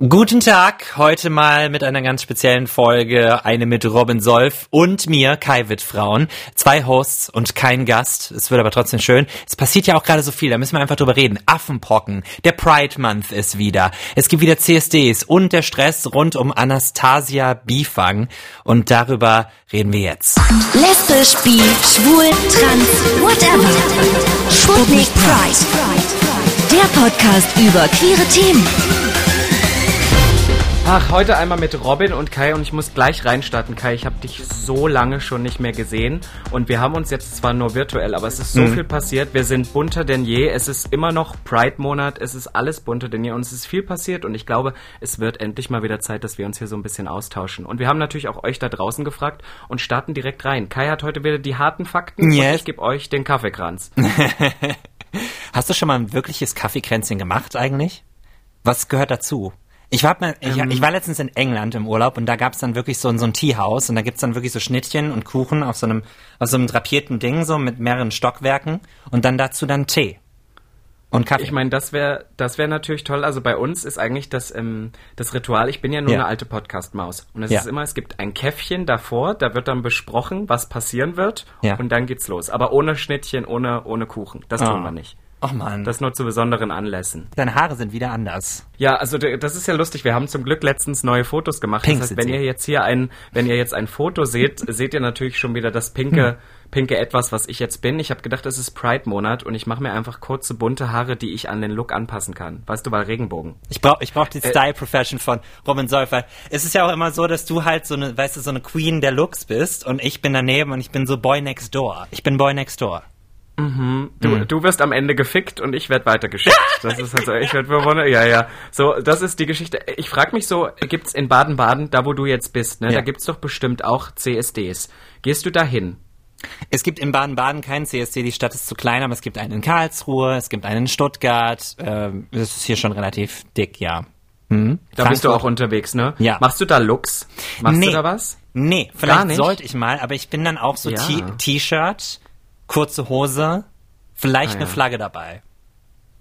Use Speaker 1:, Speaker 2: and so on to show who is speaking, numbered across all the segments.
Speaker 1: Guten Tag, heute mal mit einer ganz speziellen Folge, eine mit Robin Solf und mir, Kai Wittfrauen. Zwei Hosts und kein Gast. Es wird aber trotzdem schön. Es passiert ja auch gerade so viel, da müssen wir einfach drüber reden. Affenpocken, der Pride Month ist wieder. Es gibt wieder CSDs und der Stress rund um Anastasia Bifang. Und darüber reden wir jetzt.
Speaker 2: Lesbisch, bi, schwul, trans, whatever. Sputnik Pride. Der Podcast über queere Themen.
Speaker 3: Ach, heute einmal mit Robin und Kai und ich muss gleich reinstarten. Kai, ich habe dich so lange schon nicht mehr gesehen und wir haben uns jetzt zwar nur virtuell, aber es ist so mhm. viel passiert. Wir sind bunter denn je. Es ist immer noch Pride-Monat. Es ist alles bunter denn je und es ist viel passiert und ich glaube, es wird endlich mal wieder Zeit, dass wir uns hier so ein bisschen austauschen. Und wir haben natürlich auch euch da draußen gefragt und starten direkt rein. Kai hat heute wieder die harten Fakten yes. und ich gebe euch den Kaffeekranz.
Speaker 1: Hast du schon mal ein wirkliches Kaffeekränzchen gemacht eigentlich? Was gehört dazu? Ich war, mal, ich, ähm, ich, war letztens in England im Urlaub und da gab es dann wirklich so, so ein Teehaus und da gibt's dann wirklich so Schnittchen und Kuchen auf so einem, auf so einem drapierten Ding, so mit mehreren Stockwerken und dann dazu dann Tee. Und Kaffee.
Speaker 3: Ich meine, das wäre das wäre natürlich toll. Also bei uns ist eigentlich das, ähm, das Ritual, ich bin ja nur ja. eine alte Podcast-Maus. Und es ja. ist immer, es gibt ein Käffchen davor, da wird dann besprochen, was passieren wird ja. und dann geht's los. Aber ohne Schnittchen, ohne, ohne Kuchen. Das oh. tun wir nicht.
Speaker 1: Ach man.
Speaker 3: Das nur zu besonderen Anlässen.
Speaker 1: Deine Haare sind wieder anders.
Speaker 3: Ja, also das ist ja lustig. Wir haben zum Glück letztens neue Fotos gemacht. Pink das heißt, wenn ihr jetzt hier ein, wenn ihr jetzt ein Foto seht, seht ihr natürlich schon wieder das pinke, hm. pinke etwas, was ich jetzt bin. Ich habe gedacht, es ist Pride-Monat und ich mache mir einfach kurze, bunte Haare, die ich an den Look anpassen kann. Weißt du, weil Regenbogen.
Speaker 1: Ich brauche ich brauch die äh, Style-Profession von Robin Säufer. Es ist ja auch immer so, dass du halt so eine, weißt du, so eine Queen der Looks bist und ich bin daneben und ich bin so Boy Next Door. Ich bin Boy Next Door.
Speaker 3: Mhm. Du, mhm. du wirst am Ende gefickt und ich werde weitergeschickt. Das ist halt so, ich werde bewundert. Ja, ja. So, das ist die Geschichte. Ich frage mich so, gibt's in Baden-Baden, da wo du jetzt bist, ne, ja. da gibt's doch bestimmt auch CSDs. Gehst du da hin?
Speaker 1: Es gibt in Baden-Baden keinen CSD, die Stadt ist zu klein, aber es gibt einen in Karlsruhe, es gibt einen in Stuttgart. Ähm, das ist hier schon relativ dick, ja.
Speaker 3: Mhm. Da Frankfurt. bist du auch unterwegs, ne?
Speaker 1: Ja.
Speaker 3: Machst du da Looks? Machst nee. du da was?
Speaker 1: Nee, vielleicht sollte ich mal, aber ich bin dann auch so ja. T-Shirt, kurze Hose, vielleicht ah, ja. eine Flagge dabei.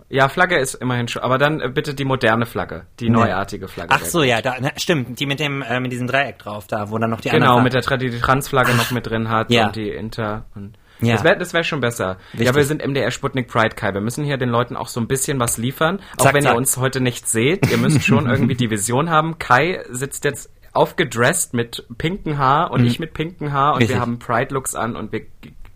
Speaker 3: Ja, Flagge ist immerhin schon, aber dann äh, bitte die moderne Flagge, die nee. neuartige Flagge.
Speaker 1: Ach so, ja, da, na, stimmt, die mit dem äh, mit diesem Dreieck drauf, da wo dann noch die
Speaker 3: genau mit der die Transflagge noch mit drin hat ja. und die Inter und ja. Das wäre das wär schon besser. Richtig. Ja, wir sind MDR Sputnik Pride Kai. Wir müssen hier den Leuten auch so ein bisschen was liefern. Auch zack, wenn zack. ihr uns heute nicht seht, ihr müsst schon irgendwie die Vision haben. Kai sitzt jetzt aufgedresst mit pinken Haar und mhm. ich mit pinken Haar und Richtig. wir haben Pride Looks an und wir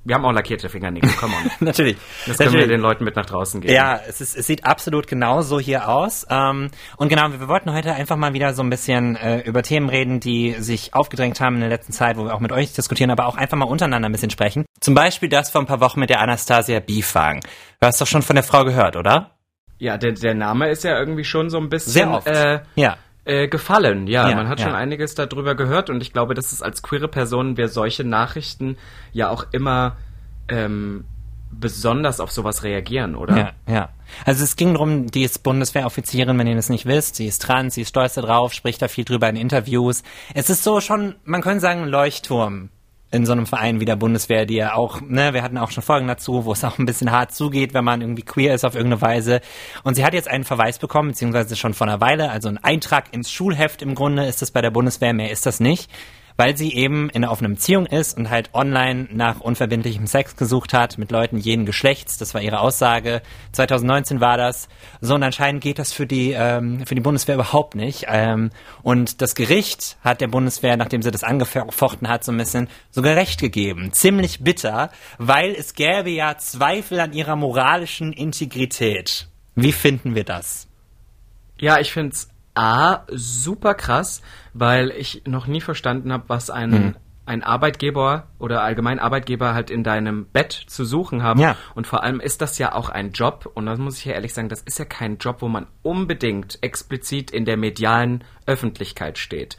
Speaker 3: wir haben auch lackierte Fingernägel, komm on.
Speaker 1: Natürlich.
Speaker 3: Das können Natürlich. wir den Leuten mit nach draußen geben.
Speaker 1: Ja, es, ist, es sieht absolut genau so hier aus. Ähm, und genau, wir, wir wollten heute einfach mal wieder so ein bisschen äh, über Themen reden, die sich aufgedrängt haben in der letzten Zeit, wo wir auch mit euch diskutieren, aber auch einfach mal untereinander ein bisschen sprechen. Zum Beispiel das vor ein paar Wochen mit der Anastasia Bifang. Du hast doch schon von der Frau gehört, oder?
Speaker 3: Ja, der, der Name ist ja irgendwie schon so ein bisschen...
Speaker 1: Sehr oft. Äh, ja
Speaker 3: äh, gefallen. Ja, ja man hat ja. schon einiges darüber gehört und ich glaube, dass es als queere Person wir solche Nachrichten ja auch immer ähm, besonders auf sowas reagieren, oder?
Speaker 1: Ja, ja. Also es ging darum, die ist Bundeswehroffizierin, wenn ihr das nicht wisst. Sie ist trans, sie ist stolz darauf, spricht da viel drüber in Interviews. Es ist so schon, man könnte sagen, ein Leuchtturm in so einem Verein wie der Bundeswehr, die ja auch, ne, wir hatten auch schon Folgen dazu, wo es auch ein bisschen hart zugeht, wenn man irgendwie queer ist auf irgendeine Weise. Und sie hat jetzt einen Verweis bekommen, beziehungsweise schon vor einer Weile, also ein Eintrag ins Schulheft im Grunde ist das bei der Bundeswehr, mehr ist das nicht weil sie eben in einer offenen Beziehung ist und halt online nach unverbindlichem Sex gesucht hat mit Leuten jeden Geschlechts. Das war ihre Aussage. 2019 war das. So und anscheinend geht das für die ähm, für die Bundeswehr überhaupt nicht. Ähm, und das Gericht hat der Bundeswehr, nachdem sie das angefochten hat, so ein bisschen sogar Recht gegeben. Ziemlich bitter, weil es gäbe ja Zweifel an ihrer moralischen Integrität. Wie finden wir das?
Speaker 3: Ja, ich finde es A, super krass, weil ich noch nie verstanden habe, was ein, hm. ein Arbeitgeber oder allgemein Arbeitgeber halt in deinem Bett zu suchen haben. Ja. Und vor allem ist das ja auch ein Job, und das muss ich ja ehrlich sagen, das ist ja kein Job, wo man unbedingt explizit in der medialen Öffentlichkeit steht.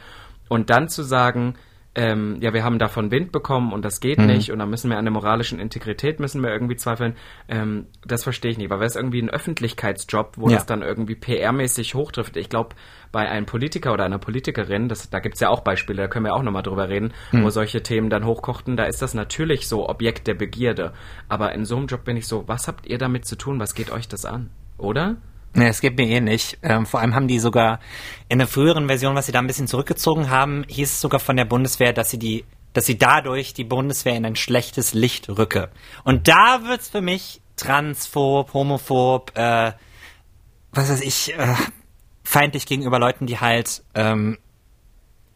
Speaker 3: Und dann zu sagen, ähm, ja, wir haben davon Wind bekommen und das geht mhm. nicht und da müssen wir an der moralischen Integrität müssen wir irgendwie zweifeln. Ähm, das verstehe ich nicht, weil wäre es irgendwie ein Öffentlichkeitsjob, wo ja. das dann irgendwie PR-mäßig hochtrifft. Ich glaube, bei einem Politiker oder einer Politikerin, das, da gibt's ja auch Beispiele, da können wir auch nochmal drüber reden, mhm. wo solche Themen dann hochkochten, da ist das natürlich so Objekt der Begierde. Aber in so einem Job bin ich so, was habt ihr damit zu tun? Was geht euch das an? Oder?
Speaker 1: Es geht mir eh nicht. Ähm, vor allem haben die sogar in der früheren Version, was sie da ein bisschen zurückgezogen haben, hieß es sogar von der Bundeswehr, dass sie die, dass sie dadurch die Bundeswehr in ein schlechtes Licht rücke. Und da wird's für mich transphob, homophob, äh, was weiß ich, äh, feindlich gegenüber Leuten, die halt ähm,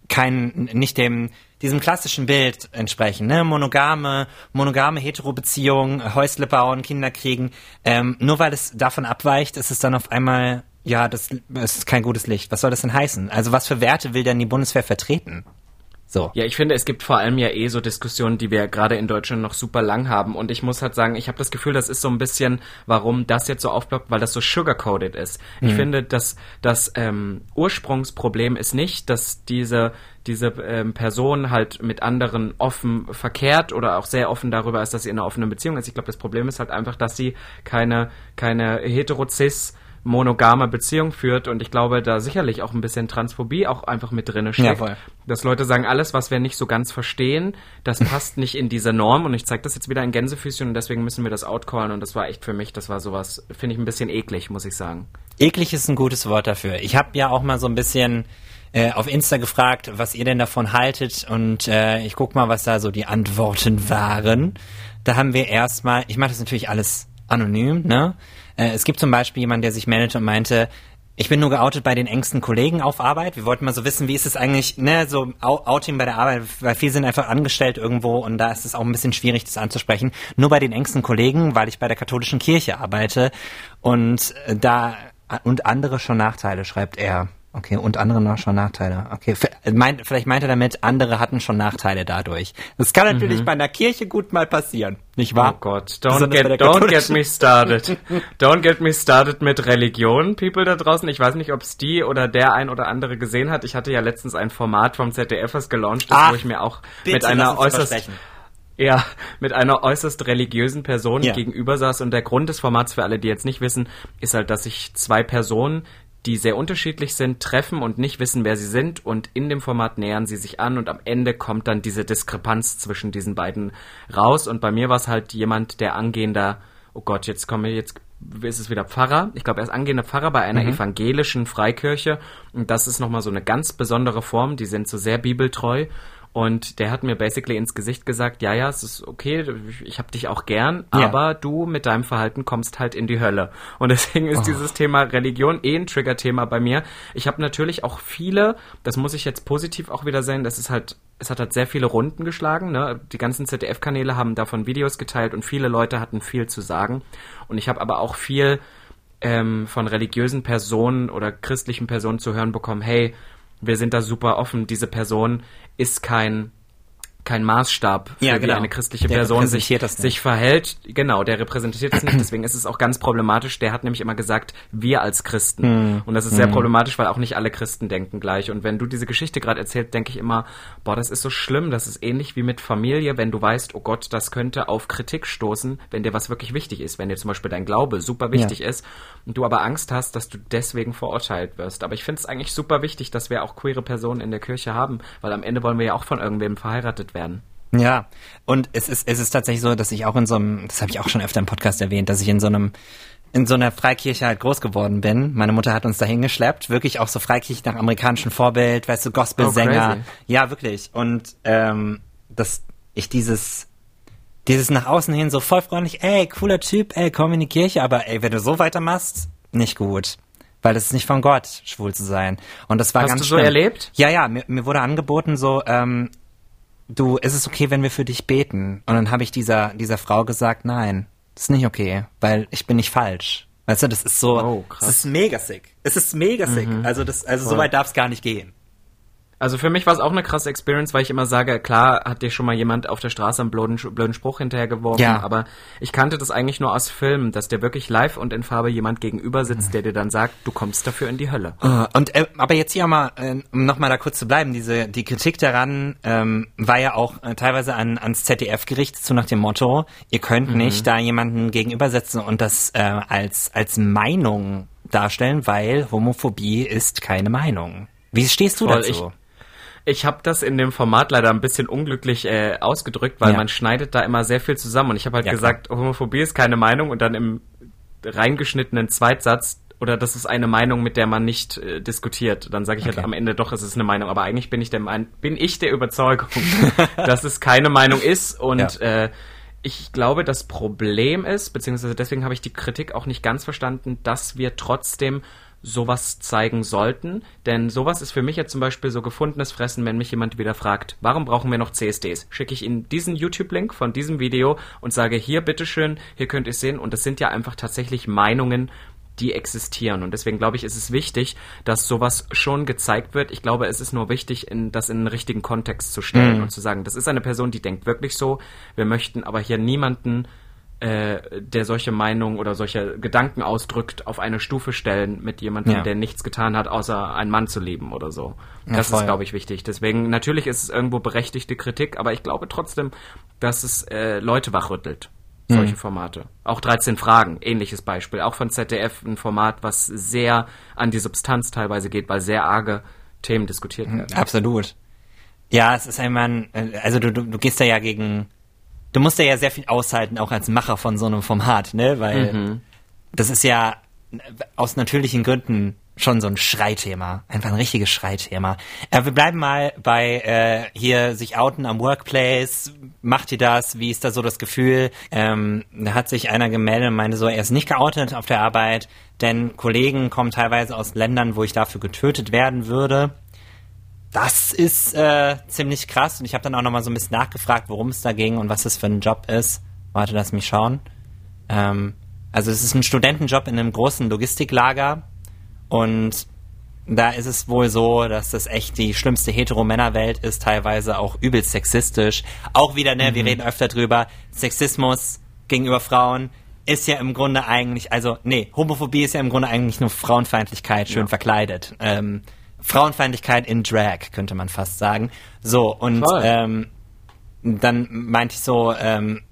Speaker 1: kein, nicht dem, diesem klassischen Bild entsprechen, ne? Monogame, monogame Hetero-Beziehungen, Häusle bauen, Kinder kriegen. Ähm, nur weil es davon abweicht, ist es dann auf einmal, ja, das, das ist kein gutes Licht. Was soll das denn heißen? Also was für Werte will denn die Bundeswehr vertreten?
Speaker 3: So. Ja, ich finde, es gibt vor allem ja eh so Diskussionen, die wir gerade in Deutschland noch super lang haben. Und ich muss halt sagen, ich habe das Gefühl, das ist so ein bisschen, warum das jetzt so aufploppt, weil das so sugarcoated ist. Mhm. Ich finde, dass das ähm, Ursprungsproblem ist nicht, dass diese diese ähm, Person halt mit anderen offen verkehrt oder auch sehr offen darüber ist, dass sie in einer offenen Beziehung ist. Ich glaube, das Problem ist halt einfach, dass sie keine keine heterozis monogame Beziehung führt und ich glaube, da sicherlich auch ein bisschen Transphobie auch einfach mit drin steckt. Ja, dass Leute sagen, alles, was wir nicht so ganz verstehen, das passt nicht in diese Norm und ich zeige das jetzt wieder in Gänsefüßchen und deswegen müssen wir das outcallen und das war echt für mich, das war sowas, finde ich ein bisschen eklig, muss ich sagen.
Speaker 1: Eklig ist ein gutes Wort dafür. Ich habe ja auch mal so ein bisschen äh, auf Insta gefragt, was ihr denn davon haltet und äh, ich guck mal, was da so die Antworten waren. Da haben wir erstmal, ich mache das natürlich alles anonym, ne? Äh, es gibt zum Beispiel jemanden, der sich meldete und meinte, ich bin nur geoutet bei den engsten Kollegen auf Arbeit. Wir wollten mal so wissen, wie ist es eigentlich, ne, so Outing bei der Arbeit, weil viele sind einfach angestellt irgendwo und da ist es auch ein bisschen schwierig, das anzusprechen. Nur bei den engsten Kollegen, weil ich bei der katholischen Kirche arbeite und da und andere schon Nachteile, schreibt er. Okay, und andere noch schon Nachteile. Okay, vielleicht meint er damit, andere hatten schon Nachteile dadurch. Das kann natürlich mhm. bei einer Kirche gut mal passieren, nicht wahr?
Speaker 3: Oh Gott, don't, get, don't get me started. don't get me started mit Religion, People da draußen. Ich weiß nicht, ob es die oder der ein oder andere gesehen hat. Ich hatte ja letztens ein Format vom ZDF, was gelauncht ist, Ach, wo ich mir auch mit einer äußerst ja, mit einer äußerst religiösen Person ja. gegenüber saß. Und der Grund des Formats, für alle, die jetzt nicht wissen, ist halt, dass sich zwei Personen die sehr unterschiedlich sind, treffen und nicht wissen, wer sie sind. Und in dem Format nähern sie sich an und am Ende kommt dann diese Diskrepanz zwischen diesen beiden raus. Und bei mir war es halt jemand, der angehender, oh Gott, jetzt komme ich jetzt ist es wieder Pfarrer. Ich glaube, er ist angehender Pfarrer bei einer mhm. evangelischen Freikirche. Und das ist nochmal so eine ganz besondere Form, die sind so sehr bibeltreu und der hat mir basically ins Gesicht gesagt, ja, ja, es ist okay, ich hab dich auch gern, ja. aber du mit deinem Verhalten kommst halt in die Hölle. Und deswegen ist oh. dieses Thema Religion eh ein Trigger-Thema bei mir. Ich habe natürlich auch viele, das muss ich jetzt positiv auch wieder sehen, das ist halt, es hat halt sehr viele Runden geschlagen. Ne? Die ganzen ZDF-Kanäle haben davon Videos geteilt und viele Leute hatten viel zu sagen. Und ich habe aber auch viel ähm, von religiösen Personen oder christlichen Personen zu hören bekommen, hey, wir sind da super offen, diese Person ist kein kein Maßstab für ja, genau. wie eine christliche der Person sich, sich verhält. Genau, der repräsentiert es nicht. Deswegen ist es auch ganz problematisch. Der hat nämlich immer gesagt, wir als Christen. Hm. Und das ist sehr hm. problematisch, weil auch nicht alle Christen denken gleich. Und wenn du diese Geschichte gerade erzählst, denke ich immer, boah, das ist so schlimm. Das ist ähnlich wie mit Familie, wenn du weißt, oh Gott, das könnte auf Kritik stoßen, wenn dir was wirklich wichtig ist. Wenn dir zum Beispiel dein Glaube super wichtig ja. ist und du aber Angst hast, dass du deswegen verurteilt wirst. Aber ich finde es eigentlich super wichtig, dass wir auch queere Personen in der Kirche haben, weil am Ende wollen wir ja auch von irgendwem verheiratet werden.
Speaker 1: Ja, und es ist, es ist tatsächlich so, dass ich auch in so einem, das habe ich auch schon öfter im Podcast erwähnt, dass ich in so einem in so einer Freikirche halt groß geworden bin. Meine Mutter hat uns dahin geschleppt, wirklich auch so Freikirche nach amerikanischem Vorbild, weißt du, Gospelsänger. Oh, ja, wirklich. Und ähm, dass ich dieses dieses nach außen hin so voll freundlich, ey, cooler Typ, ey, komm in die Kirche, aber ey, wenn du so weitermachst, nicht gut. Weil es ist nicht von Gott, schwul zu sein. Und das war
Speaker 3: Hast
Speaker 1: ganz
Speaker 3: du so schlimm. erlebt?
Speaker 1: Ja, ja, mir, mir wurde angeboten so, ähm, du, ist es okay, wenn wir für dich beten? Und dann habe ich dieser, dieser Frau gesagt, nein, das ist nicht okay, weil ich bin nicht falsch. Weißt du, das ist so, oh, krass. das ist mega sick. Es ist mega sick. Mhm. Also das, also so weit darf es gar nicht gehen.
Speaker 3: Also für mich war es auch eine krasse Experience, weil ich immer sage, klar hat dir schon mal jemand auf der Straße einen blöden, blöden Spruch hinterhergeworfen, ja. aber ich kannte das eigentlich nur aus Filmen, dass dir wirklich live und in Farbe jemand gegenüber sitzt, der dir dann sagt, du kommst dafür in die Hölle.
Speaker 1: Uh, und äh, aber jetzt hier mal, äh, um nochmal da kurz zu bleiben, diese die Kritik daran ähm, war ja auch äh, teilweise an, ans ZDF gerichtet, so nach dem Motto, ihr könnt mhm. nicht da jemanden gegenübersetzen und das äh, als als Meinung darstellen, weil Homophobie ist keine Meinung. Wie stehst du Voll, dazu?
Speaker 3: Ich, ich habe das in dem Format leider ein bisschen unglücklich äh, ausgedrückt, weil ja. man schneidet da immer sehr viel zusammen. Und ich habe halt ja, gesagt, klar. Homophobie ist keine Meinung und dann im reingeschnittenen Zweitsatz oder das ist eine Meinung, mit der man nicht äh, diskutiert. Dann sage ich halt okay. halt am Ende doch, es ist eine Meinung. Aber eigentlich bin ich der, bin ich der Überzeugung, dass es keine Meinung ist. Und ja. äh, ich glaube, das Problem ist, beziehungsweise deswegen habe ich die Kritik auch nicht ganz verstanden, dass wir trotzdem sowas zeigen sollten. Denn sowas ist für mich jetzt zum Beispiel so gefundenes Fressen, wenn mich jemand wieder fragt, warum brauchen wir noch CSDs? Schicke ich Ihnen diesen YouTube-Link von diesem Video und sage, hier, bitteschön, hier könnt ihr sehen. Und das sind ja einfach tatsächlich Meinungen, die existieren. Und deswegen glaube ich, ist es wichtig, dass sowas schon gezeigt wird. Ich glaube, es ist nur wichtig, in, das in einen richtigen Kontext zu stellen mhm. und zu sagen, das ist eine Person, die denkt wirklich so. Wir möchten aber hier niemanden der solche Meinungen oder solche Gedanken ausdrückt, auf eine Stufe stellen mit jemandem, ja. der nichts getan hat, außer einen Mann zu lieben oder so. Ja, das voll. ist, glaube ich, wichtig. Deswegen, natürlich ist es irgendwo berechtigte Kritik, aber ich glaube trotzdem, dass es äh, Leute wachrüttelt. Solche mhm. Formate. Auch 13 Fragen, ähnliches Beispiel. Auch von ZDF ein Format, was sehr an die Substanz teilweise geht, weil sehr arge Themen diskutiert mhm, werden.
Speaker 1: Absolut. Ja, es ist einmal, äh, also du, du, du gehst da ja gegen du musst ja sehr viel aushalten, auch als Macher von so einem Format, ne? Weil mhm. das ist ja aus natürlichen Gründen schon so ein Schreithema. Einfach ein richtiges Schreithema. Äh, wir bleiben mal bei äh, hier sich outen am Workplace. Macht ihr das? Wie ist da so das Gefühl? Ähm, da hat sich einer gemeldet und meinte so, er ist nicht geoutet auf der Arbeit, denn Kollegen kommen teilweise aus Ländern, wo ich dafür getötet werden würde. Das ist äh, ziemlich krass und ich habe dann auch nochmal so ein bisschen nachgefragt, worum es da ging und was das für ein Job ist. Warte, lass mich schauen. Ähm, also es ist ein Studentenjob in einem großen Logistiklager und da ist es wohl so, dass das echt die schlimmste Hetero-Männerwelt ist, teilweise auch übelst sexistisch. Auch wieder, ne, mhm. wir reden öfter drüber, Sexismus gegenüber Frauen ist ja im Grunde eigentlich, also nee, Homophobie ist ja im Grunde eigentlich nur Frauenfeindlichkeit, schön ja. verkleidet. Ähm, Frauenfeindlichkeit in Drag, könnte man fast sagen. So, und ähm, dann meinte ich so, ähm,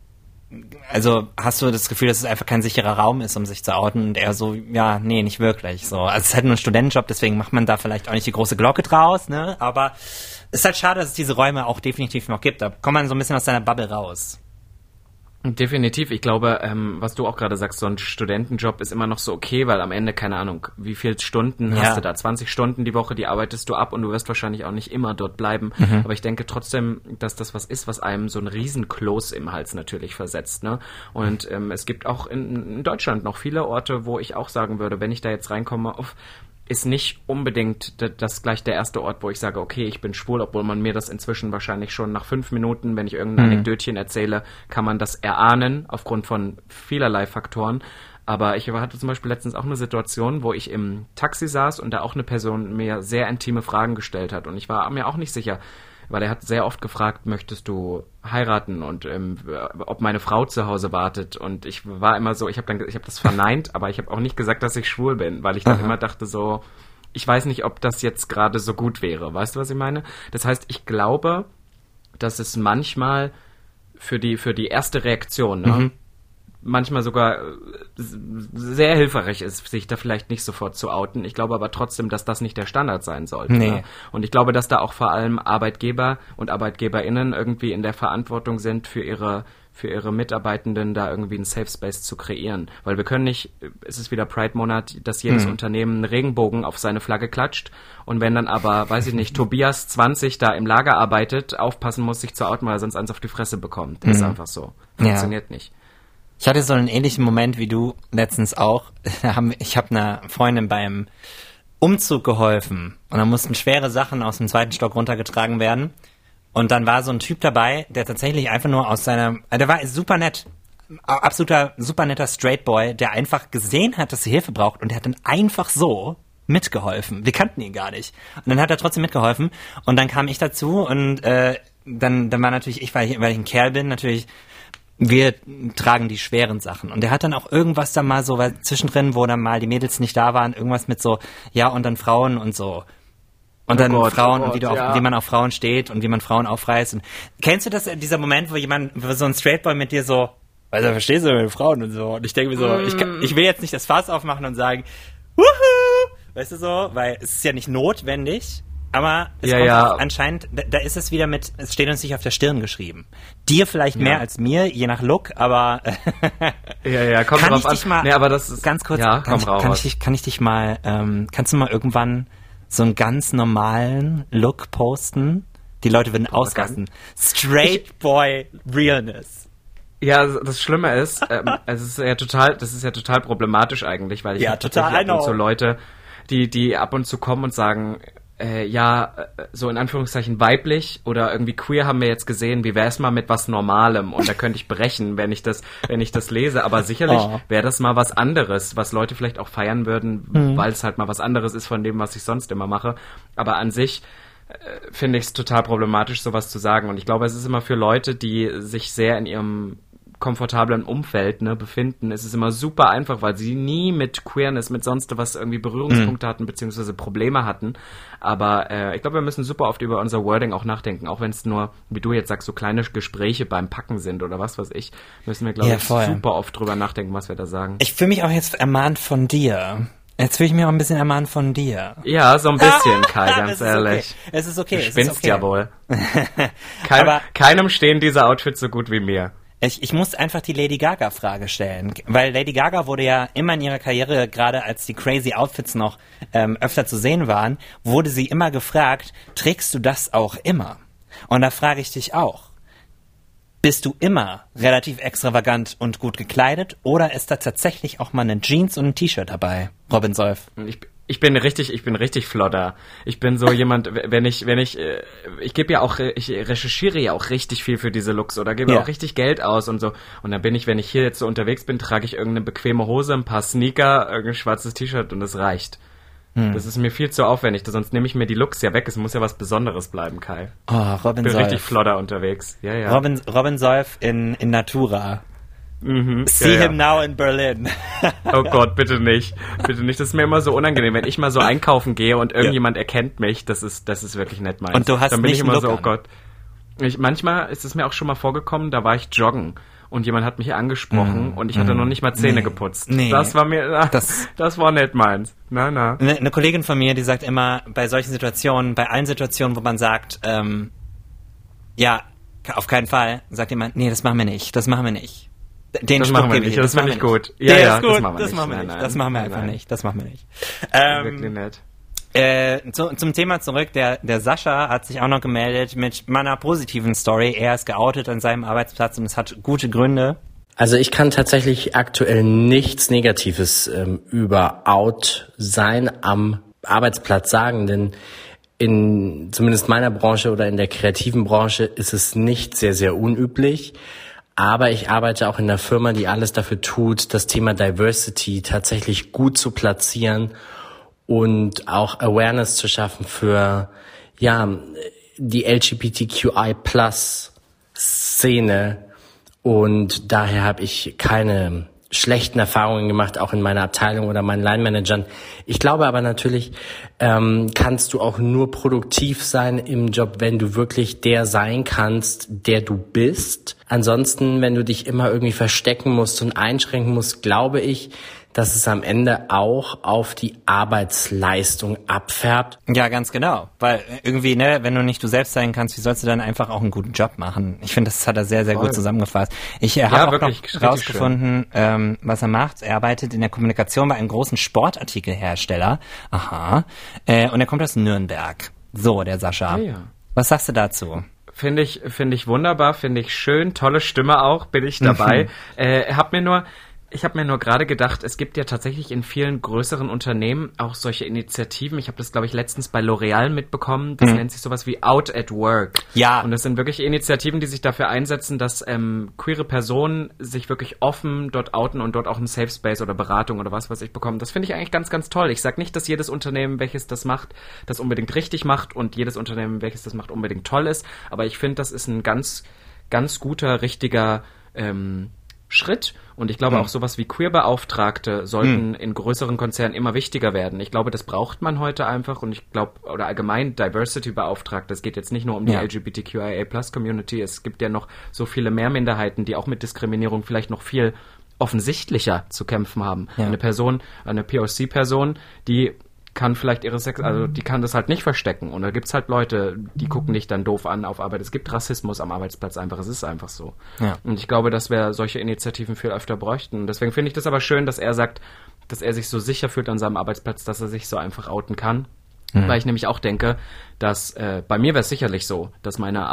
Speaker 1: also hast du das Gefühl, dass es einfach kein sicherer Raum ist, um sich zu outen? Und er so, ja, nee, nicht wirklich. So, also es ist halt nur ein Studentenjob, deswegen macht man da vielleicht auch nicht die große Glocke draus, ne? Aber es ist halt schade, dass es diese Räume auch definitiv noch gibt. Da kommt man so ein bisschen aus seiner Bubble raus.
Speaker 3: Definitiv. Ich glaube, ähm, was du auch gerade sagst, so ein Studentenjob ist immer noch so okay, weil am Ende, keine Ahnung, wie viele Stunden ja. hast du da? 20 Stunden die Woche, die arbeitest du ab und du wirst wahrscheinlich auch nicht immer dort bleiben. Mhm. Aber ich denke trotzdem, dass das was ist, was einem so ein Riesenkloß im Hals natürlich versetzt. Ne? Und ähm, es gibt auch in, in Deutschland noch viele Orte, wo ich auch sagen würde, wenn ich da jetzt reinkomme, auf ist nicht unbedingt das gleich der erste Ort, wo ich sage, okay, ich bin schwul, obwohl man mir das inzwischen wahrscheinlich schon nach fünf Minuten, wenn ich irgendein mhm. Anekdötchen erzähle, kann man das erahnen, aufgrund von vielerlei Faktoren. Aber ich hatte zum Beispiel letztens auch eine Situation, wo ich im Taxi saß und da auch eine Person mir sehr intime Fragen gestellt hat. Und ich war mir auch nicht sicher, weil er hat sehr oft gefragt, möchtest du heiraten und ähm, ob meine Frau zu Hause wartet und ich war immer so, ich habe dann ich habe das verneint, aber ich habe auch nicht gesagt, dass ich schwul bin, weil ich dann Aha. immer dachte so, ich weiß nicht, ob das jetzt gerade so gut wäre. Weißt du, was ich meine? Das heißt, ich glaube, dass es manchmal für die für die erste Reaktion, ne, mhm manchmal sogar äh, sehr hilfreich ist, sich da vielleicht nicht sofort zu outen. Ich glaube aber trotzdem, dass das nicht der Standard sein sollte. Nee. Ne? Und ich glaube, dass da auch vor allem Arbeitgeber und ArbeitgeberInnen irgendwie in der Verantwortung sind für ihre für ihre Mitarbeitenden da irgendwie einen Safe Space zu kreieren. Weil wir können nicht, es ist wieder Pride-Monat, dass jedes mhm. Unternehmen einen Regenbogen auf seine Flagge klatscht und wenn dann aber, weiß ich nicht, Tobias 20 da im Lager arbeitet, aufpassen muss, sich zu outen, weil er sonst eins auf die Fresse bekommt. Das mhm. ist einfach so. Funktioniert ja. nicht.
Speaker 1: Ich hatte so einen ähnlichen Moment wie du letztens auch. Ich habe einer Freundin beim Umzug geholfen und da mussten schwere Sachen aus dem zweiten Stock runtergetragen werden. Und dann war so ein Typ dabei, der tatsächlich einfach nur aus seiner, der war super nett, absoluter super netter Straight Boy, der einfach gesehen hat, dass sie Hilfe braucht und der hat dann einfach so mitgeholfen. Wir kannten ihn gar nicht. Und dann hat er trotzdem mitgeholfen und dann kam ich dazu und äh, dann, dann war natürlich ich, weil ich, weil ich ein Kerl bin, natürlich wir tragen die schweren Sachen. Und er hat dann auch irgendwas da mal so, weil zwischendrin, wo dann mal die Mädels nicht da waren, irgendwas mit so, ja, und dann Frauen und so. Und oh dann Gott, Frauen oh Gott, und wie, auf, ja. wie, man auf Frauen steht und wie man Frauen aufreißt. Und kennst du das, dieser Moment, wo jemand, wo so ein Straightboy mit dir so, also verstehst du mit Frauen und so. Und ich denke mir so, mm. ich, kann, ich will jetzt nicht das Fass aufmachen und sagen, wuhu, weißt du so, weil es ist ja nicht notwendig, aber es
Speaker 3: Ja,
Speaker 1: kommt
Speaker 3: ja.
Speaker 1: anscheinend, da, da ist es wieder mit, es steht uns nicht auf der Stirn geschrieben. Dir vielleicht mehr
Speaker 3: Ja.
Speaker 1: als mir, je nach Look, aber
Speaker 3: Ja, ja, kommt
Speaker 1: kann
Speaker 3: drauf
Speaker 1: ich
Speaker 3: an.
Speaker 1: dich mal,
Speaker 3: nee, aber das ist,
Speaker 1: ganz kurz,
Speaker 3: ja,
Speaker 1: kann,
Speaker 3: komm
Speaker 1: ich, kann, ich dich, kann ich dich mal, ähm, kannst du mal irgendwann so einen ganz normalen Look posten? Die Leute würden ausrasten. Straight Boy Realness.
Speaker 3: Ja, das Schlimme ist, ähm, es ist ja total, das ist ja total problematisch eigentlich, weil ich
Speaker 1: Ja, total,
Speaker 3: tatsächlich
Speaker 1: know.
Speaker 3: Leute, die, die ab und zu kommen und sagen, äh, ja, äh, so in Anführungszeichen weiblich oder irgendwie queer haben wir jetzt gesehen, wie wär's mal mit was Normalem? Und da könnte ich brechen, wenn ich das, wenn ich das lese. Aber sicherlich
Speaker 1: Oh.
Speaker 3: wäre das mal was anderes, was Leute vielleicht auch feiern würden,
Speaker 1: Mhm.
Speaker 3: weil es halt mal was anderes ist von dem, was ich sonst immer mache. Aber an sich äh, finde ich es total problematisch, sowas zu sagen. Und ich glaube, es ist immer für Leute, die sich sehr in ihrem komfortablen Umfeld ne, befinden, ist es immer super einfach, weil sie nie mit Queerness, mit sonst was irgendwie Berührungspunkte hatten, beziehungsweise Probleme hatten. Aber äh, ich glaube, wir müssen super oft über unser Wording auch nachdenken, auch wenn es nur, wie du jetzt sagst, so kleine Gespräche beim Packen sind oder was weiß ich, müssen wir, glaube
Speaker 1: Ja,
Speaker 3: ich, super oft drüber nachdenken, was wir da sagen.
Speaker 1: Ich fühle mich auch jetzt ermahnt von dir. Jetzt fühle ich mich auch ein bisschen ermahnt von dir.
Speaker 3: ja, so ein bisschen, Kai, ganz ehrlich.
Speaker 1: Okay. Es ist okay.
Speaker 3: Du spinnst
Speaker 1: okay.
Speaker 3: ja wohl. Kein, keinem stehen diese Outfits so gut wie mir.
Speaker 1: Ich, ich muss einfach die Lady Gaga-Frage stellen, weil Lady Gaga wurde ja immer in ihrer Karriere, gerade als die crazy Outfits noch ähm, öfter zu sehen waren, wurde sie immer gefragt, trägst du das auch immer? Und da frage ich dich auch, bist du immer relativ extravagant und gut gekleidet oder ist da tatsächlich auch mal eine Jeans und ein T-Shirt dabei, Robin Solf?
Speaker 3: Ich, ich bin richtig, ich bin richtig flodder. Ich bin so jemand, wenn ich, wenn ich, äh, ich gebe ja auch, ich recherchiere ja auch richtig viel für diese Looks oder gebe
Speaker 1: Ja.
Speaker 3: auch richtig Geld aus und so. Und dann bin ich, wenn ich hier jetzt so unterwegs bin, trage ich irgendeine bequeme Hose, ein paar Sneaker, irgendein schwarzes T-Shirt und es reicht.
Speaker 1: Hm.
Speaker 3: Das ist mir viel zu aufwendig, sonst nehme ich mir die Looks ja weg. Es muss ja was Besonderes bleiben, Kai.
Speaker 1: Oh, Robin
Speaker 3: Ich bin richtig
Speaker 1: Solf.
Speaker 3: flodder unterwegs. Ja, ja.
Speaker 1: Robin, Robin Solf in, in Natura.
Speaker 3: Mhm,
Speaker 1: See
Speaker 3: ja, ja.
Speaker 1: him now in Berlin.
Speaker 3: Oh Gott, bitte nicht. Bitte nicht. Das ist mir immer so unangenehm. Wenn ich mal so einkaufen gehe und irgendjemand erkennt mich, das ist, das ist wirklich nett meins.
Speaker 1: Und du hast
Speaker 3: Dann bin
Speaker 1: nicht
Speaker 3: ich immer so, oh Gott. Ich, manchmal ist es mir auch schon mal vorgekommen, da war ich joggen und jemand hat mich angesprochen und ich hatte noch nicht mal Zähne
Speaker 1: Mm, Nee.
Speaker 3: geputzt.
Speaker 1: Nee.
Speaker 3: Das war mir, das,
Speaker 1: Das-
Speaker 3: das war nicht meins. Na, na.
Speaker 1: Eine, eine Kollegin von mir, die sagt immer, bei solchen Situationen, bei allen Situationen, wo man sagt, ähm, ja, auf keinen Fall, sagt jemand, nee, das machen wir nicht, das machen wir nicht. Den
Speaker 3: Das machen wir nicht,
Speaker 1: dir,
Speaker 3: das
Speaker 1: machen wir nicht.
Speaker 3: gut. Ja,
Speaker 1: Der
Speaker 3: ja,
Speaker 1: ist gut,
Speaker 3: das machen wir
Speaker 1: das
Speaker 3: nicht.
Speaker 1: machen wir
Speaker 3: Nein,
Speaker 1: nicht,
Speaker 3: nein.
Speaker 1: das machen wir einfach
Speaker 3: nein.
Speaker 1: nicht, das machen wir nicht.
Speaker 3: Wirklich
Speaker 1: Ähm,
Speaker 3: nett.
Speaker 1: äh, zu, zum Thema zurück, der, der Sascha hat sich auch noch gemeldet mit meiner positiven Story. Er ist geoutet an seinem Arbeitsplatz und es hat gute Gründe.
Speaker 4: Also ich kann tatsächlich aktuell nichts Negatives ähm, über Out sein am Arbeitsplatz sagen, denn in zumindest meiner Branche oder in der kreativen Branche ist es nicht sehr, sehr unüblich. Aber ich arbeite auch in einer Firma, die alles dafür tut, das Thema Diversity tatsächlich gut zu platzieren und auch Awareness zu schaffen für ja die LGBTQI Plus Szene. Und daher habe ich keine schlechten Erfahrungen gemacht, auch in meiner Abteilung oder meinen Line-Managern. Ich glaube aber natürlich, ähm, kannst du auch nur produktiv sein im Job, wenn du wirklich der sein kannst, der du bist. Ansonsten, wenn du dich immer irgendwie verstecken musst und einschränken musst, glaube ich, dass es am Ende auch auf die Arbeitsleistung abfärbt.
Speaker 1: Ja, ganz genau. Weil irgendwie, ne, wenn du nicht du selbst sein kannst, wie sollst du dann einfach auch einen guten Job machen? Ich finde, das hat er sehr, sehr gut zusammengefasst. Ich äh, habe auch
Speaker 3: wirklich,
Speaker 1: noch rausgefunden, ähm, was er macht. Er arbeitet in der Kommunikation bei einem großen Sportartikelhersteller. Aha. Äh, und er kommt aus Nürnberg. So, der Sascha.
Speaker 3: Ah, ja.
Speaker 1: Was sagst du dazu?
Speaker 3: Finde ich, finde ich wunderbar, finde ich schön, tolle Stimme auch, bin ich dabei. äh, hab mir nur, ich habe mir nur gerade gedacht, es gibt ja tatsächlich in vielen größeren Unternehmen auch solche Initiativen. Ich habe das, glaube ich, letztens bei L'Oreal mitbekommen. Das nennt sich sowas wie Out at Work.
Speaker 1: Ja.
Speaker 3: Und das sind wirklich Initiativen, die sich dafür einsetzen, dass ähm, queere Personen sich wirklich offen dort outen und dort auch einen Safe Space oder Beratung oder was weiß ich bekommen. Das finde ich eigentlich ganz, ganz toll. Ich sage nicht, dass jedes Unternehmen, welches das macht, das unbedingt richtig macht und jedes Unternehmen, welches das macht, unbedingt toll ist. Aber ich finde, das ist ein ganz, ganz guter, richtiger ähm, Schritt. Und ich glaube auch sowas wie Queerbeauftragte sollten in größeren Konzernen immer wichtiger werden. Ich glaube, das braucht man heute einfach und ich glaube, oder allgemein Diversity-Beauftragte. Es geht jetzt nicht nur um die
Speaker 1: Ja.
Speaker 3: LGBTQIA-Plus-Community. Es gibt ja noch so viele mehr Minderheiten, die auch mit Diskriminierung vielleicht noch viel offensichtlicher zu kämpfen haben.
Speaker 1: Ja.
Speaker 3: Eine Person, eine POC-Person, die kann vielleicht ihre Sex, also die kann das halt nicht verstecken. Und da gibt's halt Leute, die gucken dich dann doof an auf Arbeit. Es gibt Rassismus am Arbeitsplatz einfach, es ist einfach so. Ja. Und ich glaube, dass wir solche Initiativen viel öfter bräuchten. Deswegen finde ich das aber schön, dass er sagt, dass er sich so sicher fühlt an seinem Arbeitsplatz, dass er sich so einfach outen kann. Mhm. Weil ich nämlich auch denke, dass äh, bei mir wäre es sicherlich so, dass meine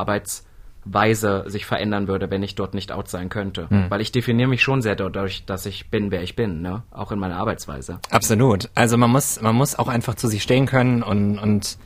Speaker 3: Arbeitsweise sich verändern würde, wenn ich dort nicht out sein könnte. Mhm. Weil ich definiere mich schon sehr dadurch, dass ich bin, wer ich bin, ne? Auch in meiner Arbeitsweise.
Speaker 1: Absolut. Also man muss, man muss auch einfach zu sich stehen können und, und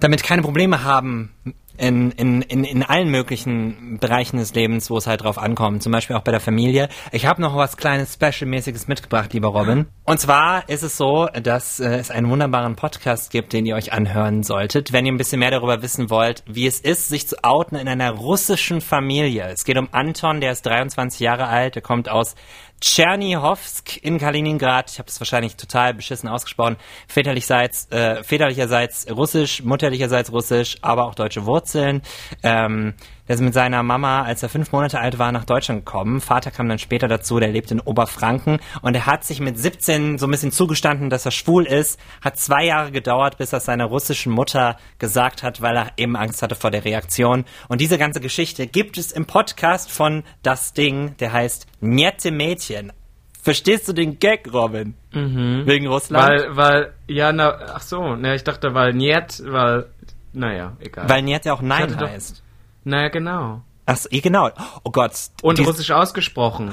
Speaker 1: damit keine Probleme haben, in, in, in, in allen möglichen Bereichen des Lebens, wo es halt drauf ankommt, zum Beispiel auch bei der Familie. Ich habe noch was kleines Special-mäßiges mitgebracht, lieber Robin. Und zwar ist es so, dass äh, es einen wunderbaren Podcast gibt, den ihr euch anhören solltet, wenn ihr ein bisschen mehr darüber wissen wollt, wie es ist, sich zu outen in einer russischen Familie. Es geht um Anton, der ist 23 Jahre alt, der kommt aus Tschernihovsk in Kaliningrad. Ich habe das wahrscheinlich total beschissen ausgesprochen. Väterlicherseits, äh, väterlicherseits russisch, mutterlicherseits russisch, aber auch deutsche Wurzeln. Ähm, der ist mit seiner Mama, als er fünf Monate alt war, nach Deutschland gekommen. Vater kam dann später dazu, der lebt in Oberfranken und er hat sich mit 17 so ein bisschen zugestanden, dass er schwul ist. Hat zwei Jahre gedauert, bis er seiner russischen Mutter gesagt hat, weil er eben Angst hatte vor der Reaktion. Und diese ganze Geschichte gibt es im Podcast von Das Ding, der heißt Niette Mädchen. Verstehst du den Gag, Robin?
Speaker 3: Mhm. Wegen Russland? Weil, weil, ja, na, ach so, ne, ich dachte, weil Niet, weil, naja, egal.
Speaker 1: Weil Niet ja auch Nein heißt.
Speaker 3: Naja, genau.
Speaker 1: Ach so, genau. Oh Gott.
Speaker 3: Und russisch ausgesprochen.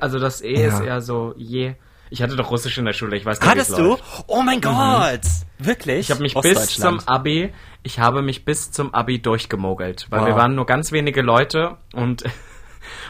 Speaker 3: also das E ja. ist eher so je. Ich hatte doch Russisch in der Schule, ich weiß
Speaker 1: nicht, Hattest du? Oh mein mhm. Gott! Mhm. Wirklich?
Speaker 3: Ich habe mich bis zum Abi, ich habe mich bis zum Abi durchgemogelt, weil wow. wir waren nur ganz wenige Leute und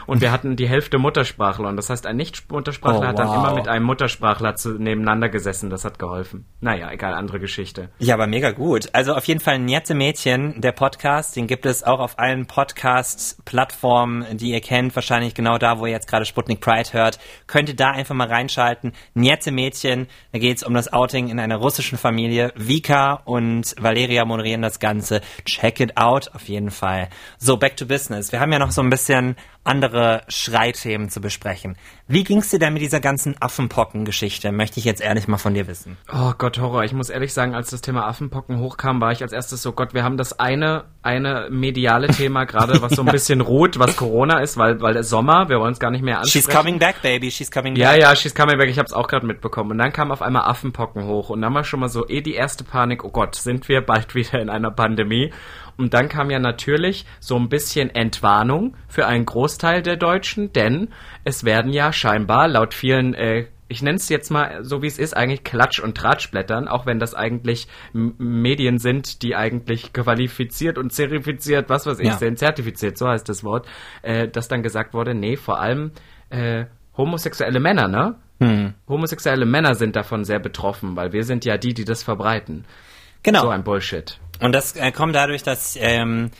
Speaker 3: und wir hatten die Hälfte Muttersprachler. Und das heißt, ein Nicht-Muttersprachler oh, hat dann immer mit einem Muttersprachler zu, nebeneinander gesessen. Das hat geholfen. Naja, egal, andere Geschichte.
Speaker 1: Ja, aber mega gut. Also auf jeden Fall Nette Mädchen, der Podcast, den gibt es auch auf allen Podcast-Plattformen, die ihr kennt. Wahrscheinlich genau da, wo ihr jetzt gerade Sputnik Pride hört. Könnt ihr da einfach mal reinschalten. Nette Mädchen, da geht es um das Outing in einer russischen Familie. Vika und Valeria moderieren das Ganze. Check it out, auf jeden Fall. So, back to business. Wir haben ja noch so ein bisschen andere Schreithemen zu besprechen. Wie ging's dir denn mit dieser ganzen Affenpocken-Geschichte? Möchte ich jetzt ehrlich mal von dir wissen.
Speaker 3: Oh Gott, Horror. Ich muss ehrlich sagen, als das Thema Affenpocken hochkam, war ich als erstes so, Gott, wir haben das eine, eine mediale Thema gerade, was so ein bisschen ruht, was Corona ist, weil, weil der Sommer, wir wollen es gar nicht mehr ansprechen.
Speaker 1: She's coming back, baby, she's coming back.
Speaker 3: Ja, ja, she's coming back, ich habe es auch gerade mitbekommen. Und dann kam auf einmal Affenpocken hoch und dann war schon mal so eh die erste Panik, oh Gott, sind wir bald wieder in einer Pandemie? Und dann kam ja natürlich so ein bisschen Entwarnung für einen Großteil der Deutschen, denn es werden ja scheinbar laut vielen äh, ich nenne es jetzt mal so wie es ist, eigentlich Klatsch- und Tratschblättern, auch wenn das eigentlich Medien sind, die eigentlich qualifiziert und zerifiziert, was weiß ich, ja. sind, zertifiziert, so heißt das Wort, äh, dass dann gesagt wurde, nee, vor allem äh, homosexuelle Männer, ne? Hm. Homosexuelle Männer sind davon sehr betroffen, weil wir sind ja die, die das verbreiten.
Speaker 1: Genau.
Speaker 3: So ein Bullshit.
Speaker 1: Und das äh, kommt dadurch, dass ähm,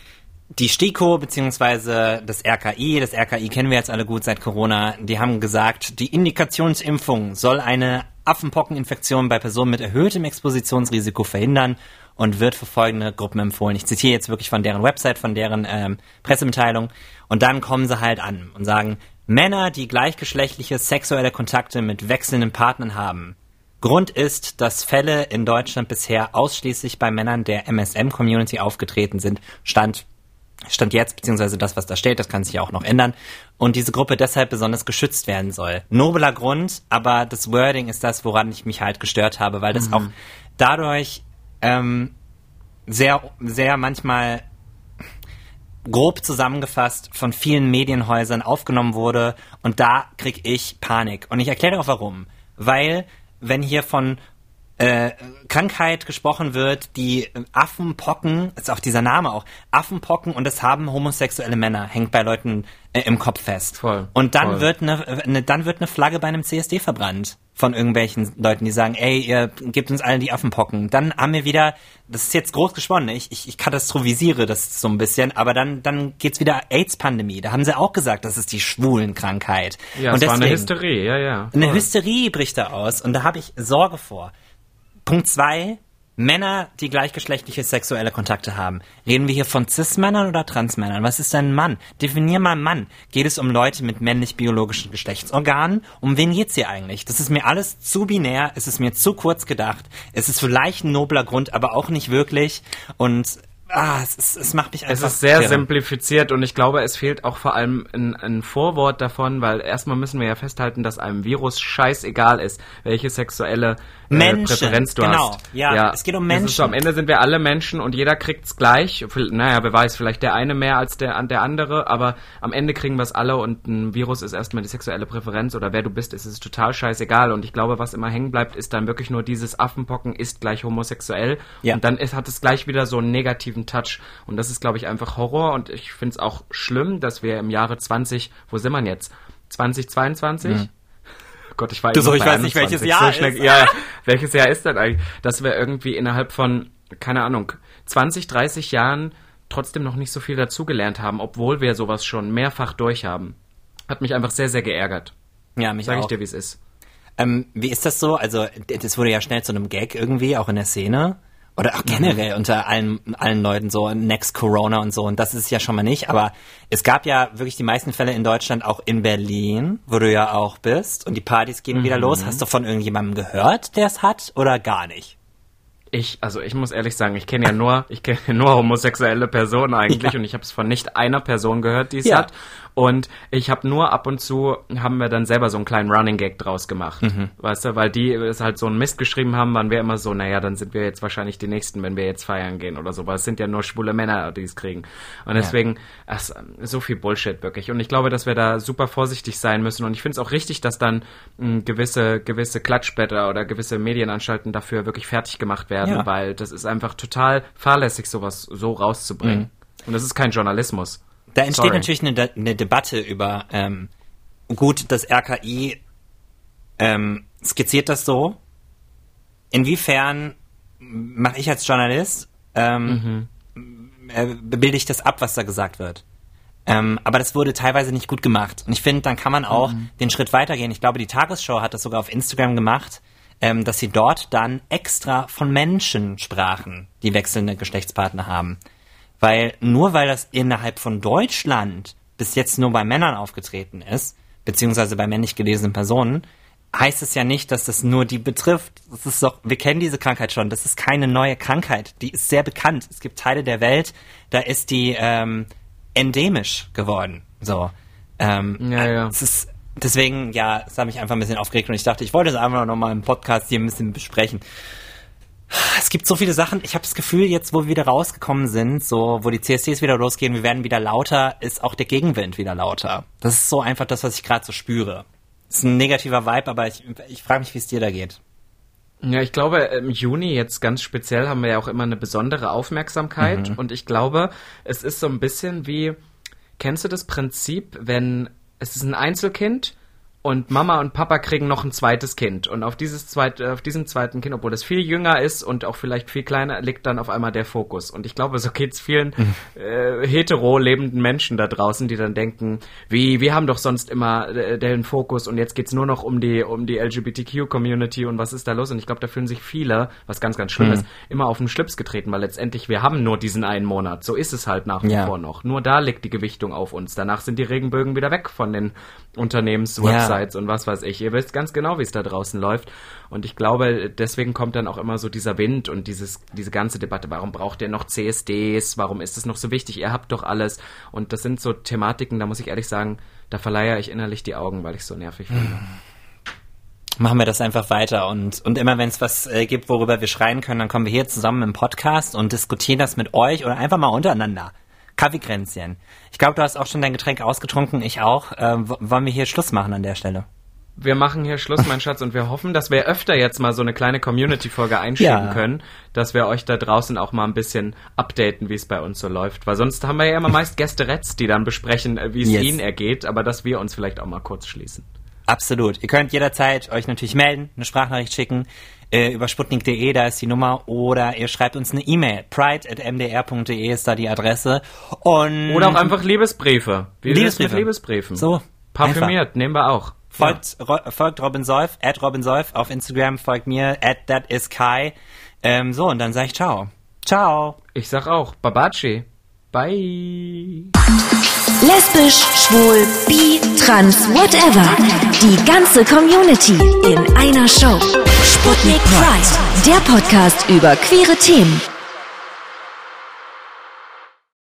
Speaker 1: die STIKO beziehungsweise das RKI, das RKI kennen wir jetzt alle gut seit Corona, die haben gesagt, die Indikationsimpfung soll eine Affenpockeninfektion bei Personen mit erhöhtem Expositionsrisiko verhindern und wird für folgende Gruppen empfohlen. Ich zitiere jetzt wirklich von deren Website, von deren ähm, Pressemitteilung. Und dann kommen sie halt an und sagen, Männer, die gleichgeschlechtliche sexuelle Kontakte mit wechselnden Partnern haben, Grund ist, dass Fälle in Deutschland bisher ausschließlich bei Männern der MSM-Community aufgetreten sind. Stand, Stand jetzt, beziehungsweise das, was da steht, das kann sich ja auch noch ändern. Und diese Gruppe deshalb besonders geschützt werden soll. Nobler Grund, aber das Wording ist das, woran ich mich halt gestört habe, weil das mhm. auch dadurch ähm, sehr, sehr manchmal grob zusammengefasst von vielen Medienhäusern aufgenommen wurde und da krieg ich Panik. Und ich erkläre auch warum. Weil wenn hier von äh, Krankheit gesprochen wird, die Affenpocken, ist auch dieser Name auch, Affenpocken und es haben homosexuelle Männer, hängt bei Leuten äh, im Kopf fest. Voll. Und dann voll. wird eine, eine, dann wird eine Flagge bei einem CSD verbrannt von irgendwelchen Leuten, die sagen, ey, ihr gebt uns allen die Affenpocken. Dann haben wir wieder, das ist jetzt groß gesponnen, ich, ich, ich katastrophisire das so ein bisschen, aber dann, dann geht's wieder AIDS-Pandemie. Da haben sie auch gesagt, das ist die Schwulenkrankheit.
Speaker 3: Ja, und das deswegen, war eine Hysterie, ja, ja.
Speaker 1: Voll. Eine Hysterie bricht da aus und da habe ich Sorge vor. Punkt zwei, Männer, die gleichgeschlechtliche sexuelle Kontakte haben. Reden wir hier von Cis-Männern oder Trans-Männern? Was ist ein Mann? Definier mal Mann. Geht es um Leute mit männlich-biologischen Geschlechtsorganen? Um wen geht's hier eigentlich? Das ist mir alles zu binär, es ist mir zu kurz gedacht. Es ist vielleicht ein nobler Grund, aber auch nicht wirklich. Und ah, es, ist, es macht mich einfach.
Speaker 3: Es ist sehr irre. simplifiziert und ich glaube, es fehlt auch vor allem ein, ein Vorwort davon, weil erstmal müssen wir ja festhalten, dass einem Virus scheißegal ist, welche sexuelle äh, Menschen, Präferenz du
Speaker 1: genau.
Speaker 3: hast.
Speaker 1: Ja, ja, es geht um Menschen.
Speaker 3: So, am Ende sind wir alle Menschen und jeder kriegt's gleich. Naja, wer weiß, vielleicht der eine mehr als der, der andere, aber am Ende kriegen wir es alle und ein Virus ist erstmal die sexuelle Präferenz oder wer du bist, ist es total scheißegal. Und ich glaube, was immer hängen bleibt, ist dann wirklich nur dieses Affenpocken ist gleich homosexuell. Ja. Und dann ist, hat es gleich wieder so einen negativen Touch. Und das ist, glaube ich, einfach Horror und ich finde es auch schlimm, dass wir im Jahre 20, wo sind wir jetzt? 2022? Mhm. Gott, ich war
Speaker 1: du so, ich weiß nicht, welches Jahr
Speaker 3: so ist. Ja, welches Jahr ist das eigentlich? Dass wir irgendwie innerhalb von, keine Ahnung, 20, 30 Jahren trotzdem noch nicht so viel dazugelernt haben, obwohl wir sowas schon mehrfach durchhaben. Hat mich einfach sehr, sehr geärgert.
Speaker 1: Ja, mich
Speaker 3: Sag
Speaker 1: auch.
Speaker 3: Sag ich dir, wie es ist.
Speaker 1: Ähm, wie ist das so? Also, das wurde ja schnell zu einem Gag irgendwie, auch in der Szene. Oder auch generell mhm. unter allen, allen Leuten so, Next Corona und so. Und das ist es ja schon mal nicht. Aber es gab ja wirklich die meisten Fälle in Deutschland, auch in Berlin, wo du ja auch bist. Und die Partys gehen mhm. wieder los. Hast du von irgendjemandem gehört, der es hat oder gar nicht?
Speaker 3: Ich, also ich muss ehrlich sagen, ich kenne ja nur, ich kenne nur homosexuelle Personen eigentlich ja. und ich habe es von nicht einer Person gehört, die es ja. hat. Und ich habe nur ab und zu, haben wir dann selber so einen kleinen Running Gag draus gemacht. Mhm. Weißt du, weil die es halt so einen Mist geschrieben haben, waren wir immer so, naja, dann sind wir jetzt wahrscheinlich die Nächsten, wenn wir jetzt feiern gehen oder so. Weil es sind ja nur schwule Männer, die es kriegen. Und deswegen, ja. ach, so viel Bullshit wirklich. Und ich glaube, dass wir da super vorsichtig sein müssen. Und ich finde es auch richtig, dass dann hm, gewisse, gewisse Klatschblätter oder gewisse Medienanstalten dafür wirklich fertig gemacht werden, ja. weil das ist einfach total fahrlässig, sowas so rauszubringen. Mhm. Und das ist kein Journalismus.
Speaker 1: Da entsteht Sorry. natürlich eine, eine, Debatte über, ähm, gut, das RKI ähm, skizziert das so. Inwiefern mache ich als Journalist, ähm, mhm. äh, bilde ich das ab, was da gesagt wird? Ähm, aber das wurde teilweise nicht gut gemacht. Und ich finde, dann kann man auch mhm. den Schritt weitergehen. Ich glaube, die Tagesschau hat das sogar auf Instagram gemacht, ähm, dass sie dort dann extra von Menschen sprachen, die wechselnde Geschlechtspartner haben. Weil nur weil das innerhalb von Deutschland bis jetzt nur bei Männern aufgetreten ist, beziehungsweise bei männlich gelesenen Personen, heißt es ja nicht, dass das nur die betrifft. Das ist doch, wir kennen diese Krankheit schon. Das ist keine neue Krankheit. Die ist sehr bekannt. Es gibt Teile der Welt, da ist die ähm, endemisch geworden. So. Ähm, ja, ja. Es ist, deswegen, ja, es hat mich einfach ein bisschen aufgeregt und ich dachte, ich wollte es einfach noch mal im Podcast hier ein bisschen besprechen. Es gibt so viele Sachen. Ich habe das Gefühl, jetzt, wo wir wieder rausgekommen sind, so, wo die CSDs wieder losgehen, wir werden wieder lauter, ist auch der Gegenwind wieder lauter. Das ist so einfach das, was ich gerade so spüre. Ist ein negativer Vibe, aber ich, ich frage mich, wie es dir da geht.
Speaker 3: Ja, ich glaube, im Juni jetzt ganz speziell haben wir ja auch immer eine besondere Aufmerksamkeit. Mhm. Und ich glaube, es ist so ein bisschen wie, kennst du das Prinzip, wenn es ist ein Einzelkind und Mama und Papa kriegen noch ein zweites Kind. Und auf dieses zweite, auf diesem zweiten Kind, obwohl das viel jünger ist und auch vielleicht viel kleiner, liegt dann auf einmal der Fokus. Und ich glaube, so geht's vielen mhm. äh, hetero lebenden Menschen da draußen, die dann denken, wie, wir haben doch sonst immer äh, den Fokus und jetzt geht's nur noch um die, um die LGBTQ-Community und was ist da los? Und ich glaube, da fühlen sich viele, was ganz, ganz schlimm mhm. ist, immer auf den Schlips getreten, weil letztendlich wir haben nur diesen einen Monat. So ist es halt nach wie ja. vor noch. Nur da liegt die Gewichtung auf uns. Danach sind die Regenbögen wieder weg von den Unternehmenswebsites. Ja Websites und was weiß ich. Ihr wisst ganz genau, wie es da draußen läuft. Und ich glaube, deswegen kommt dann auch immer so dieser Wind und dieses, diese ganze Debatte. Warum braucht ihr noch CSDs? Warum ist es noch so wichtig? Ihr habt doch alles. Und das sind so Thematiken, da muss ich ehrlich sagen, da verleihe ich innerlich die Augen, weil ich so nervig finde.
Speaker 1: Machen wir das einfach weiter und, und immer wenn es was äh, gibt, worüber wir schreien können, dann kommen wir hier zusammen im Podcast und diskutieren das mit euch oder einfach mal untereinander. Kaffeekränzchen. Ich glaube, du hast auch schon dein Getränk ausgetrunken, ich auch. Äh, wollen wir hier Schluss machen an der Stelle?
Speaker 3: Wir machen hier Schluss, mein Schatz, und wir hoffen, dass wir öfter jetzt mal so eine kleine Community-Folge einschieben ja. können, dass wir euch da draußen auch mal ein bisschen updaten, wie es bei uns so läuft. Weil sonst haben wir ja immer meist Gäste Retz, die dann besprechen, äh, wie es yes. ihnen ergeht, aber dass wir uns vielleicht auch mal kurz schließen.
Speaker 1: Absolut. Ihr könnt jederzeit euch natürlich melden, eine Sprachnachricht schicken äh, über sputnik.de, da ist die Nummer, oder ihr schreibt uns eine E-Mail. pride.mdr.de ist da die Adresse. Und
Speaker 3: oder auch einfach Liebesbriefe.
Speaker 1: Wie Liebesbriefe.
Speaker 3: mit Liebesbriefen?
Speaker 1: So.
Speaker 3: Parfümiert, einfach. nehmen wir auch.
Speaker 1: Folgt, ja. folgt Robin Solf, at Robin Solf auf Instagram, folgt mir, at that is Kai. Ähm, so, und dann sag ich ciao. Ciao.
Speaker 3: Ich sag auch, Babaci. Bye.
Speaker 2: Lesbisch, schwul, bi, trans, whatever. Die ganze Community in einer Show. Sputnik Pride, der Podcast über queere Themen.